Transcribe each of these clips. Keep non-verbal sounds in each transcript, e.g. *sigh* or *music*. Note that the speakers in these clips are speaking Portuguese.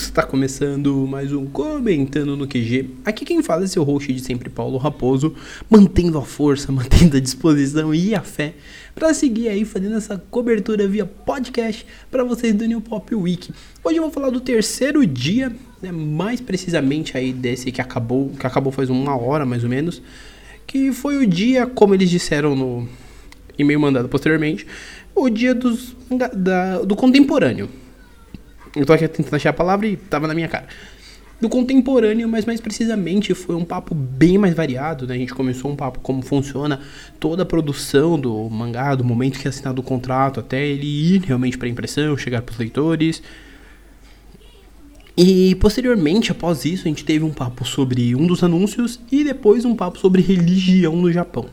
Está começando mais um Comentando no QG. Aqui quem fala é seu host de sempre, Paulo Raposo, mantendo a força, *laughs* mantendo a disposição e a fé para seguir aí fazendo essa cobertura via podcast para vocês do New Pop Week. Hoje eu vou falar do terceiro dia, né, mais precisamente aí desse que acabou, que acabou faz uma hora mais ou menos, que foi o dia, como eles disseram no e-mail mandado posteriormente, o dia dos, da, do contemporâneo. Eu tô aqui tentando achar a palavra e tava na minha cara. Do contemporâneo, mas mais precisamente foi um papo bem mais variado, né? A gente começou um papo como funciona toda a produção do mangá, do momento que é assinado o contrato até ele ir realmente para impressão, chegar para os leitores. E posteriormente, após isso, a gente teve um papo sobre um dos anúncios e depois um papo sobre religião no Japão.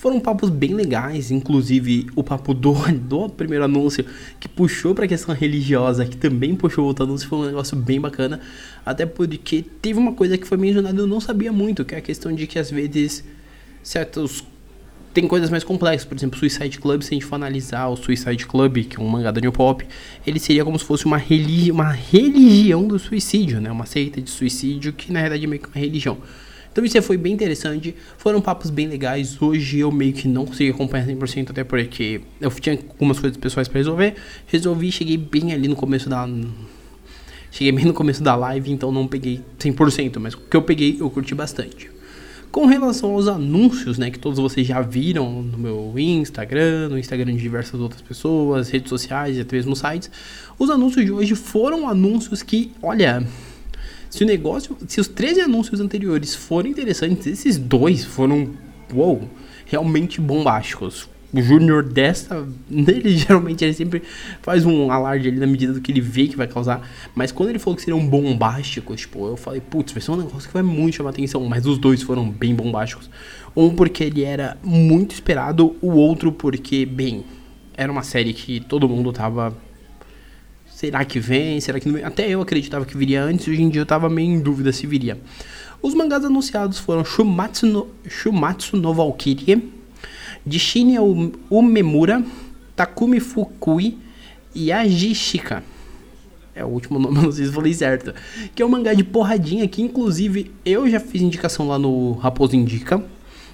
Foram papos bem legais, inclusive o papo do, *laughs* do primeiro anúncio, que puxou para a questão religiosa, que também puxou outro anúncio, foi um negócio bem bacana. Até porque teve uma coisa que foi mencionada eu não sabia muito, que é a questão de que às vezes certos tem coisas mais complexas, por exemplo, Suicide Club, se a gente for analisar o Suicide Club, que é um mangá da New Pop, ele seria como se fosse uma, religi uma religião do suicídio, né? Uma seita de suicídio que na verdade é meio que uma religião. Então isso foi bem interessante, foram papos bem legais. Hoje eu meio que não consegui acompanhar 100%, até porque eu tinha algumas coisas pessoais para resolver. Resolvi, cheguei bem ali no começo da. Cheguei bem no começo da live, então não peguei 100%, mas o que eu peguei eu curti bastante. Com relação aos anúncios, né, que todos vocês já viram no meu Instagram, no Instagram de diversas outras pessoas, redes sociais e até mesmo sites, os anúncios de hoje foram anúncios que, olha, se o negócio, se os 13 anúncios anteriores forem interessantes, esses dois foram, uou, realmente bombásticos. O Júnior dessa, *laughs* ele geralmente ele sempre faz um alarde ali na medida do que ele vê que vai causar. Mas quando ele falou que seriam bombásticos, tipo, eu falei, putz, vai ser um negócio que vai muito chamar atenção. Mas os dois foram bem bombásticos. Um porque ele era muito esperado, o outro porque, bem, era uma série que todo mundo tava Será que vem? Será que não vem? Até eu acreditava que viria antes, hoje em dia eu tava meio em dúvida se viria. Os mangás anunciados foram Shumatsu no, Shumatsu no Valkyrie, Dishine Umemura, Takumi Fukui e Ajishika. É o último nome, *laughs* não sei se falei certo. Que é um mangá de porradinha que, inclusive, eu já fiz indicação lá no Raposo Indica.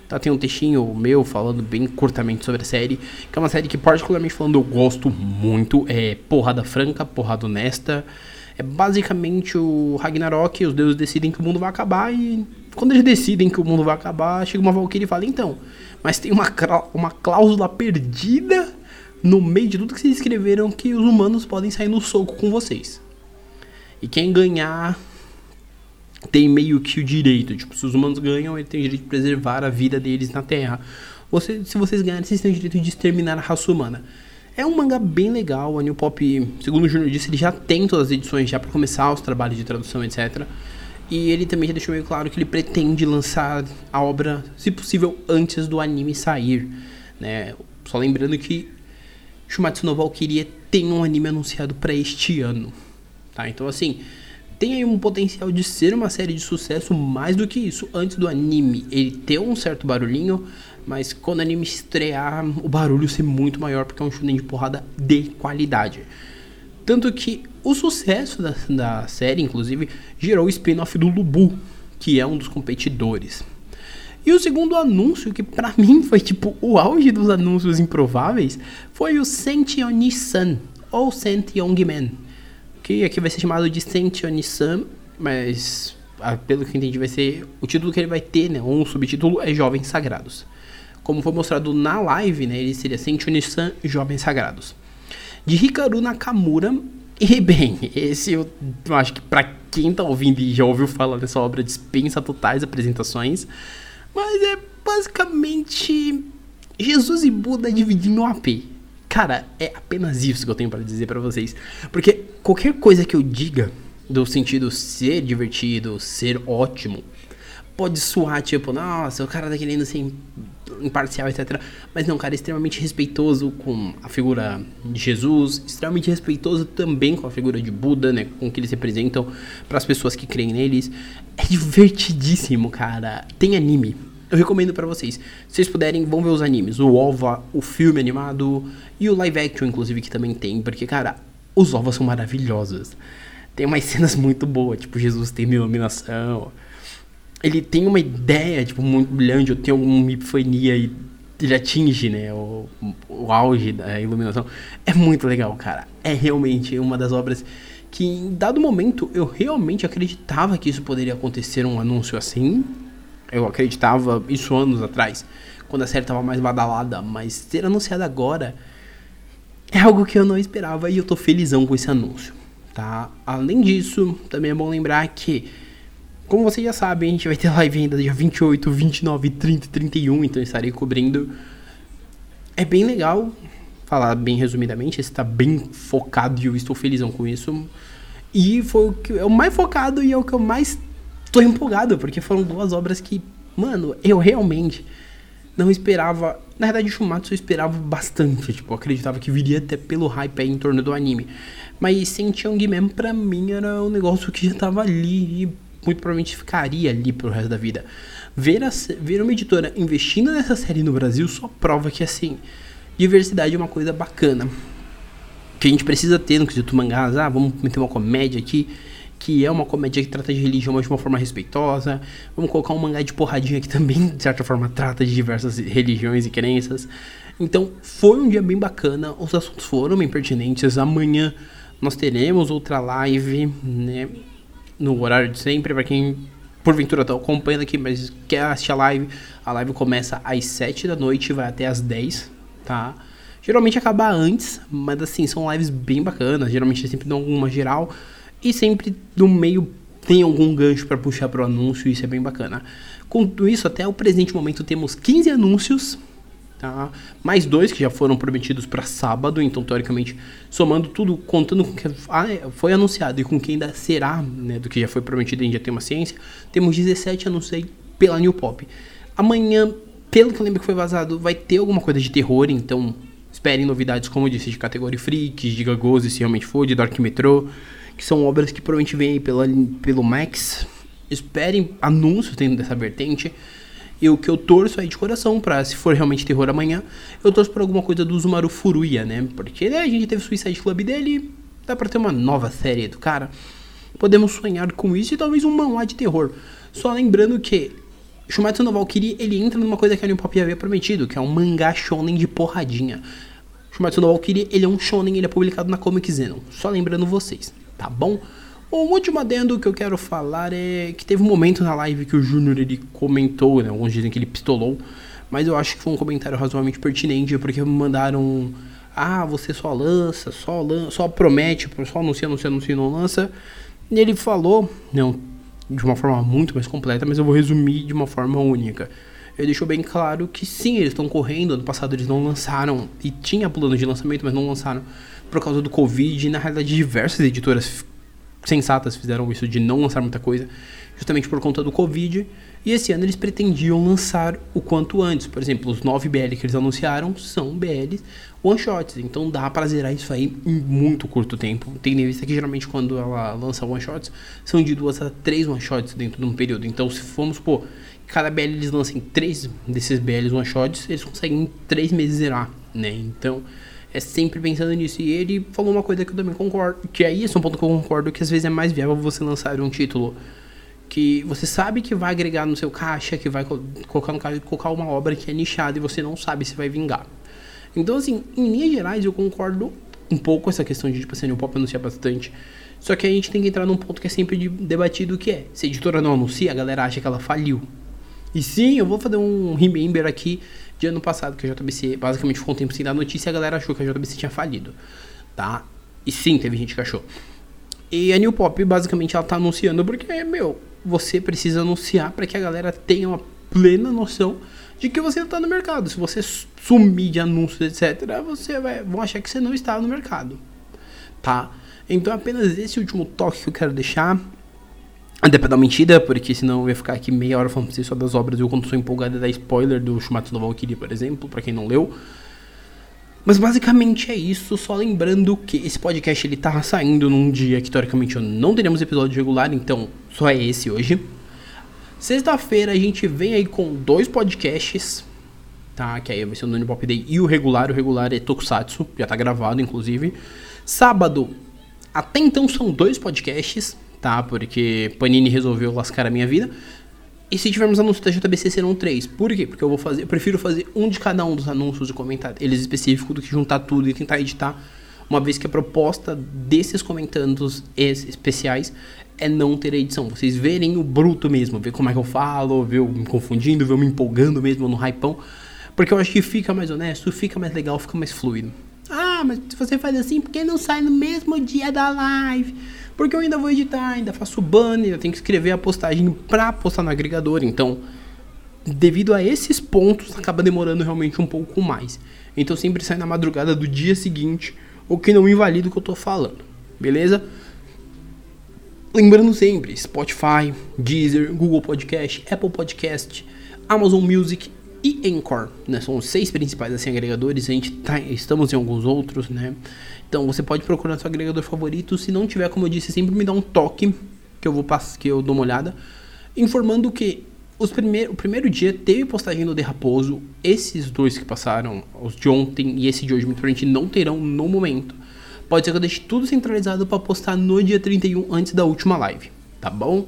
Tá, tem um textinho meu falando bem curtamente sobre a série, que é uma série que, particularmente falando, eu gosto muito. É porrada franca, porrada honesta. É basicamente o Ragnarok, os deuses decidem que o mundo vai acabar e quando eles decidem que o mundo vai acabar, chega uma Valkyrie e fala, então, mas tem uma, uma cláusula perdida no meio de tudo que vocês escreveram que os humanos podem sair no soco com vocês. E quem ganhar tem meio que o direito. Tipo, se os humanos ganham, ele tem o direito de preservar a vida deles na Terra. Você, se vocês ganharem, vocês têm o direito de exterminar a raça humana. É um mangá bem legal. A New Pop, segundo o Júnior disse, ele já tem todas as edições já para começar os trabalhos de tradução, etc. E ele também já deixou meio claro que ele pretende lançar a obra, se possível, antes do anime sair. Né? Só lembrando que Shumatsu no Valkyrie tem um anime anunciado para este ano. Tá? Então, assim, tem aí um potencial de ser uma série de sucesso mais do que isso. Antes do anime, ele ter um certo barulhinho, mas quando o anime estrear, o barulho ser muito maior, porque é um shonen de porrada de qualidade. Tanto que o sucesso da, da série, inclusive, gerou o spin-off do Lubu, que é um dos competidores. E o segundo anúncio, que para *laughs* mim foi tipo o auge dos anúncios improváveis, foi o Sentioni-san, ou Sent Young Man, que aqui vai ser chamado de Sentioni-san, mas ah, pelo que entendi vai ser o título que ele vai ter, né, um subtítulo é Jovens Sagrados. Como foi mostrado na live, né, ele seria Sentioni-san Jovens Sagrados. De Hikaru Nakamura, e bem, esse eu, eu acho que para quem tá ouvindo e já ouviu falar dessa obra dispensa totais apresentações, mas é basicamente Jesus e Buda dividindo o AP. Cara, é apenas isso que eu tenho para dizer para vocês. Porque qualquer coisa que eu diga do sentido ser divertido, ser ótimo, pode soar tipo, nossa, o cara tá querendo ser imparcial, etc. Mas não, cara, é extremamente respeitoso com a figura de Jesus, extremamente respeitoso também com a figura de Buda, né? Com o que eles representam para as pessoas que creem neles. É divertidíssimo, cara. Tem anime eu recomendo para vocês. Se vocês puderem, vão ver os animes. O OVA, o filme animado e o live action, inclusive, que também tem. Porque, cara, os OVAs são maravilhosos. tem umas *laughs* cenas muito boas, tipo, Jesus tem iluminação. Ele tem uma ideia, tipo, muito brilhante, eu tenho uma epifania e ele atinge, né, o, o auge da iluminação. É muito legal, cara. É realmente uma das obras que, em dado momento, eu realmente acreditava que isso poderia acontecer, um anúncio assim. Eu acreditava isso anos atrás, quando a série estava mais badalada, mas ser anunciada agora é algo que eu não esperava e eu tô felizão com esse anúncio, tá? Além disso, também é bom lembrar que como vocês já sabem, a gente vai ter live ainda dia 28, 29, 30 e 31, então estarei cobrindo. É bem legal, falar bem resumidamente, está bem focado e eu estou felizão com isso. E foi o que é o mais focado e é o que eu mais tô empolgado, porque foram duas obras que, mano, eu realmente não esperava. Na verdade, Shumatsu eu esperava bastante, tipo, acreditava que viria até pelo hype aí em torno do anime. Mas Senchang mesmo, pra mim, era um negócio que já tava ali e muito provavelmente ficaria ali pro resto da vida. Ver, a, ver uma editora investindo nessa série no Brasil só prova que, assim, diversidade é uma coisa bacana. Que a gente precisa ter no quesito mangás. Ah, vamos meter uma comédia aqui, que é uma comédia que trata de religião, mas de uma forma respeitosa. Vamos colocar um mangá de porradinha que *laughs* também, de certa forma, trata de diversas religiões e crenças. Então, foi um dia bem bacana. Os assuntos foram bem pertinentes. Amanhã nós teremos outra live, né? no horário de sempre, para quem porventura tá acompanhando aqui, mas quer assistir a live, a live começa às 7 da noite e vai até às 10, tá? Geralmente acaba antes, mas assim, são lives bem bacanas, geralmente sempre dão alguma geral e sempre no meio tem algum gancho para puxar pro anúncio, isso é bem bacana. Com tudo isso, até o presente momento temos 15 anúncios Tá? Mais dois que já foram prometidos para sábado, então teoricamente somando tudo, contando com o que foi anunciado e com quem ainda será, né, do que já foi prometido, gente já tem uma ciência, temos 17 anúncios pela New Pop. Amanhã, pelo que eu lembro que foi vazado, vai ter alguma coisa de terror, então esperem novidades, como eu disse, de categoria Freak, de Gagose, se realmente for, de Dark Metro, que são obras que provavelmente vêm pela, pelo Max. Esperem anúncios dentro dessa vertente. E o que eu torço aí de coração pra, se for realmente terror amanhã, eu torço por alguma coisa do Zumaru Furuya, né? Porque né, a gente teve o Suicide Club dele, dá pra ter uma nova série do cara. Podemos sonhar com isso e talvez um manhwa de terror. Só lembrando que Shumatsu no Valkyrie, ele entra numa coisa que a New Pop havia prometido, que é um mangá shonen de porradinha. Shumatsu no Valkyrie, ele é um shonen, ele é publicado na Comic Zenon. Só lembrando vocês, tá bom? Um último adendo que eu quero falar é que teve um momento na live que o Júnior ele comentou, né? Alguns dizem que ele pistolou, mas eu acho que foi um comentário razoavelmente pertinente, porque me mandaram. Ah, você só lança, só lança, só promete, só anuncia, anuncia, anuncia, não lança. E ele falou, não, de uma forma muito mais completa, mas eu vou resumir de uma forma única. Ele deixou bem claro que sim, eles estão correndo. Ano passado eles não lançaram, e tinha plano de lançamento, mas não lançaram por causa do Covid. E na realidade, diversas editoras sensatas fizeram isso de não lançar muita coisa, justamente por conta do Covid. E esse ano eles pretendiam lançar o quanto antes. Por exemplo, os 9 BL que eles anunciaram são BLs one shots. Então dá pra zerar isso aí em muito curto tempo. Tem revista que geralmente quando ela lança one shots são de duas a três one shots dentro de um período. Então se formos por cada BL eles lancem três desses BLs one shots, eles conseguem em três meses zerar, né? Então é sempre pensando nisso. E ele falou uma coisa que eu também concordo, que é um ponto que eu concordo, que às vezes é mais viável você lançar um título que você sabe que vai agregar no seu caixa, que vai colocar no caixa, colocar uma obra que é nichada e você não sabe se vai vingar. Então, assim, em linhas gerais, eu concordo um pouco com essa questão de, tipo assim, o pop anunciar bastante. Só que a gente tem que entrar num ponto que é sempre debatido, que é, se a editora não anuncia, a galera acha que ela faliu. E sim, eu vou fazer um remember aqui de ano passado, que a JBC basicamente ficou um tempo sem dar notícia e a galera achou que a JBC tinha falido, tá? E sim, teve gente que achou. E a New Pop, basicamente, ela tá anunciando porque, meu, você precisa anunciar para que a galera tenha uma plena noção de que você está no mercado. Se você sumir de anúncios, etc., você vai, vão achar que você não está no mercado, tá? Então, apenas esse último toque que eu quero deixar. Até pra dar mentira, porque senão eu ia ficar aqui meia hora falando pra vocês só das obras. Eu, quando sou empolgado, dar spoiler do Shumatsu no Valkyrie, por exemplo, para quem não leu. Mas basicamente é isso, só lembrando que esse podcast ele tá saindo num dia que teoricamente não teremos episódio regular, então só é esse hoje. Sexta-feira a gente vem aí com dois podcasts, tá? Que aí vai ser o Nani Day e o regular, o regular é Tokusatsu, já tá gravado inclusive. Sábado Até então são dois podcasts, tá? Porque Panini resolveu lascar a minha vida. E se tivermos anúncios da JBC serão três. Por quê? Porque eu vou fazer, eu prefiro fazer um de cada um dos anúncios e comentar eles específicos do que juntar tudo e tentar editar. Uma vez que a proposta desses comentários especiais é não ter edição. Vocês verem o bruto mesmo, ver como é que eu falo, ver eu me confundindo, ver eu me empolgando mesmo no hypão. Porque eu acho que fica mais honesto, fica mais legal, fica mais fluido. Ah, mas se você faz assim, por que não sai no mesmo dia da live? Porque eu ainda vou editar, ainda faço banner, eu tenho que escrever a postagem pra postar no agregador. Então, devido a esses pontos, acaba demorando realmente um pouco mais. Então sempre sai na madrugada do dia seguinte, o que não invalida o que eu tô falando. Beleza? Lembrando sempre, Spotify, Deezer, Google Podcast, Apple Podcast, Amazon Music e Anchor, né? São os seis principais assim agregadores. A gente tá, estamos em alguns outros, né? Então você pode procurar seu agregador favorito. Se não tiver, como eu disse, sempre me dá um toque que eu vou passar, que eu dou uma olhada, informando que os primeir, o primeiro dia teve postagem no Derraposo. Esses dois que passaram, os de ontem e esse de hoje, muito provavelmente não terão no momento. Pode ser que eu deixe tudo centralizado para postar no dia 31 antes da última live, tá bom?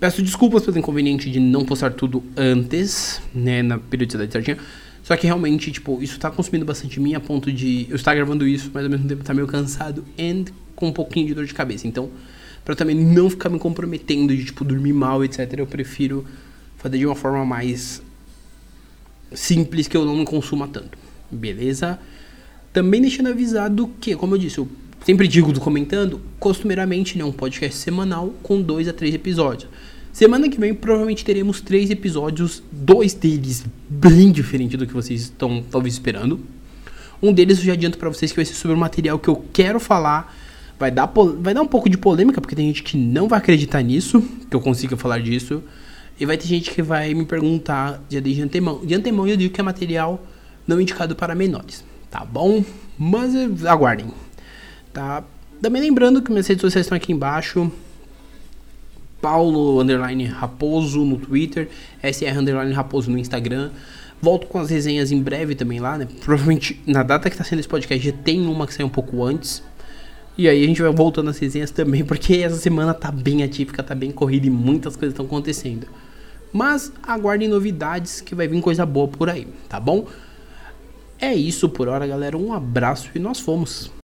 Peço desculpas pelo inconveniente de não postar tudo antes, né, na periodicidade certinha. Só que realmente, tipo, isso tá consumindo bastante mim a ponto de eu estar gravando isso, mas ao mesmo tempo tá meio cansado e com um pouquinho de dor de cabeça. Então, para também não ficar me comprometendo de, tipo, dormir mal, etc., eu prefiro fazer de uma forma mais simples que eu não me consuma tanto. Beleza? Também deixando avisado que, como eu disse, eu sempre digo do comentando, costumeiramente né, um podcast semanal com dois a três episódios. Semana que vem provavelmente teremos três episódios, dois deles bem diferentes do que vocês estão talvez esperando. Um deles eu já adianto para vocês que vai ser sobre o material que eu quero falar. Vai dar, vai dar um pouco de polêmica, porque tem gente que não vai acreditar nisso, que eu consiga falar disso. E vai ter gente que vai me perguntar já desde antemão. De antemão eu digo que é material não indicado para menores tá bom? Mas eh, aguardem, tá? Também lembrando que minhas redes sociais estão aqui embaixo. Paulo underline Raposo no Twitter, SR underline Raposo no Instagram. Volto com as resenhas em breve também lá, né? Provavelmente na data que tá sendo esse podcast já tem uma que saiu um pouco antes. E aí a gente vai voltando as resenhas também, *laughs* porque essa semana tá bem atípica, tá bem corrida e muitas coisas estão acontecendo. Mas aguardem novidades que vai vir coisa boa por aí, tá bom? É isso por hora, galera. Um abraço e nós fomos.